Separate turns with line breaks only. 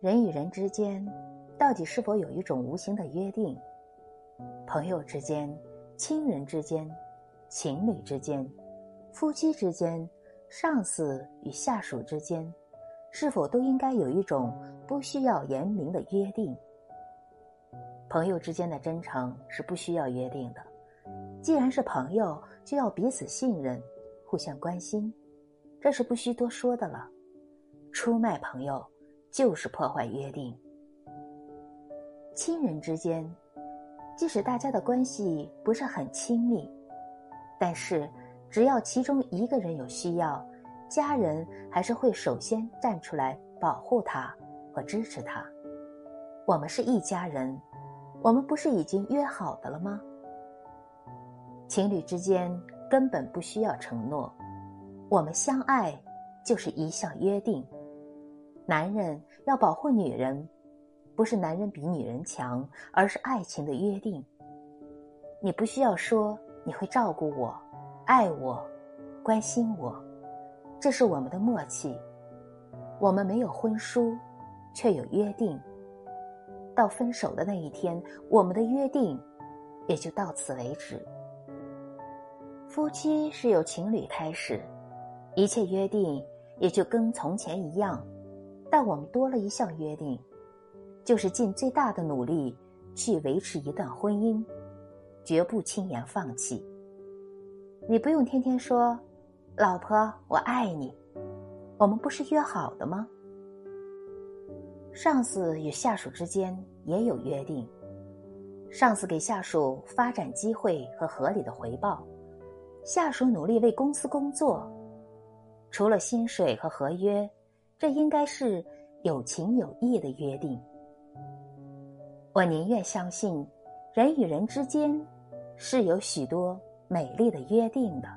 人与人之间，到底是否有一种无形的约定？朋友之间、亲人之间、情侣之间、夫妻之间、上司与下属之间，是否都应该有一种不需要言明的约定？朋友之间的真诚是不需要约定的。既然是朋友，就要彼此信任，互相关心，这是不需多说的了。出卖朋友。就是破坏约定。亲人之间，即使大家的关系不是很亲密，但是只要其中一个人有需要，家人还是会首先站出来保护他和支持他。我们是一家人，我们不是已经约好的了吗？情侣之间根本不需要承诺，我们相爱就是一项约定。男人要保护女人，不是男人比女人强，而是爱情的约定。你不需要说你会照顾我、爱我、关心我，这是我们的默契。我们没有婚书，却有约定。到分手的那一天，我们的约定也就到此为止。夫妻是由情侣开始，一切约定也就跟从前一样。但我们多了一项约定，就是尽最大的努力去维持一段婚姻，绝不轻言放弃。你不用天天说“老婆，我爱你”，我们不是约好的吗？上司与下属之间也有约定，上司给下属发展机会和合理的回报，下属努力为公司工作，除了薪水和合约。这应该是有情有义的约定。我宁愿相信，人与人之间是有许多美丽的约定的。